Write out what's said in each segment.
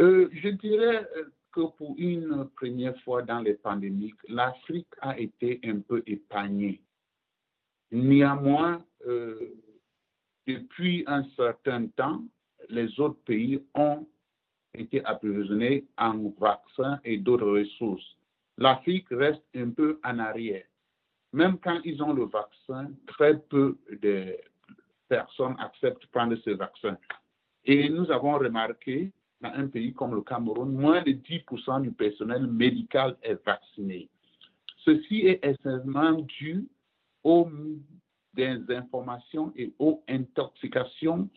Euh, je dirais que pour une première fois dans les pandémies, l'Afrique a été un peu épargnée. Néanmoins, euh, depuis un certain temps, les autres pays ont été approvisionnés en vaccins et d'autres ressources. L'Afrique reste un peu en arrière. Même quand ils ont le vaccin, très peu de personnes acceptent de prendre ce vaccin. Et nous avons remarqué dans un pays comme le Cameroun, moins de 10% du personnel médical est vacciné. Ceci est essentiellement dû aux désinformations et aux intoxications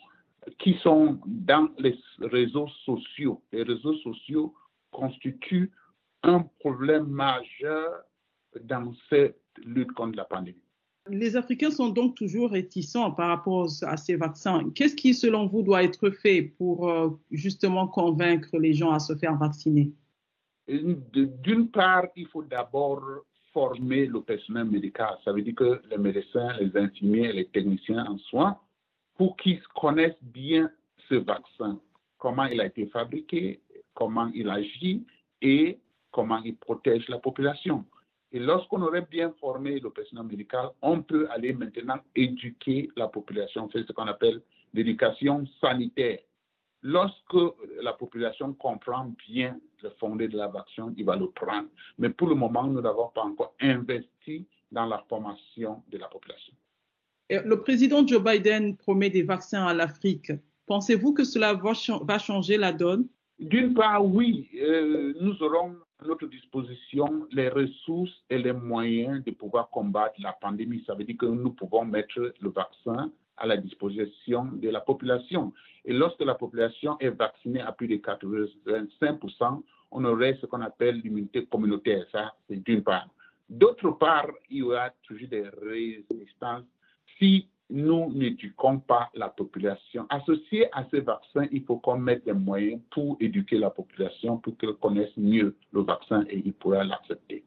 qui sont dans les réseaux sociaux. Les réseaux sociaux constituent un problème majeur dans cette lutte contre la pandémie. Les Africains sont donc toujours réticents par rapport à ces vaccins. Qu'est-ce qui, selon vous, doit être fait pour euh, justement convaincre les gens à se faire vacciner? D'une part, il faut d'abord former le personnel médical. Ça veut dire que les médecins, les infirmiers, les techniciens en soins, pour qu'ils connaissent bien ce vaccin, comment il a été fabriqué, comment il agit et comment il protège la population. Et lorsqu'on aurait bien formé le personnel médical, on peut aller maintenant éduquer la population, faire ce qu'on appelle l'éducation sanitaire. Lorsque la population comprend bien le fondé de la vaccin, il va le prendre. Mais pour le moment, nous n'avons pas encore investi dans la formation de la population. Le président Joe Biden promet des vaccins à l'Afrique. Pensez-vous que cela va, changer la donne? D'une part, oui. Euh, nous aurons notre disposition les ressources et les moyens de pouvoir combattre la pandémie. Ça veut dire que nous pouvons mettre le vaccin à la disposition de la population. Et lorsque la population est vaccinée à plus de 85%, on aurait ce qu'on appelle l'immunité communautaire. Ça, c'est d'une part. D'autre part, il y aura toujours des résistances si nous n'éduquons pas la population. Associé à ces vaccins, il faut qu'on mette des moyens pour éduquer la population, pour qu'elle connaisse mieux le vaccin et il pourra l'accepter.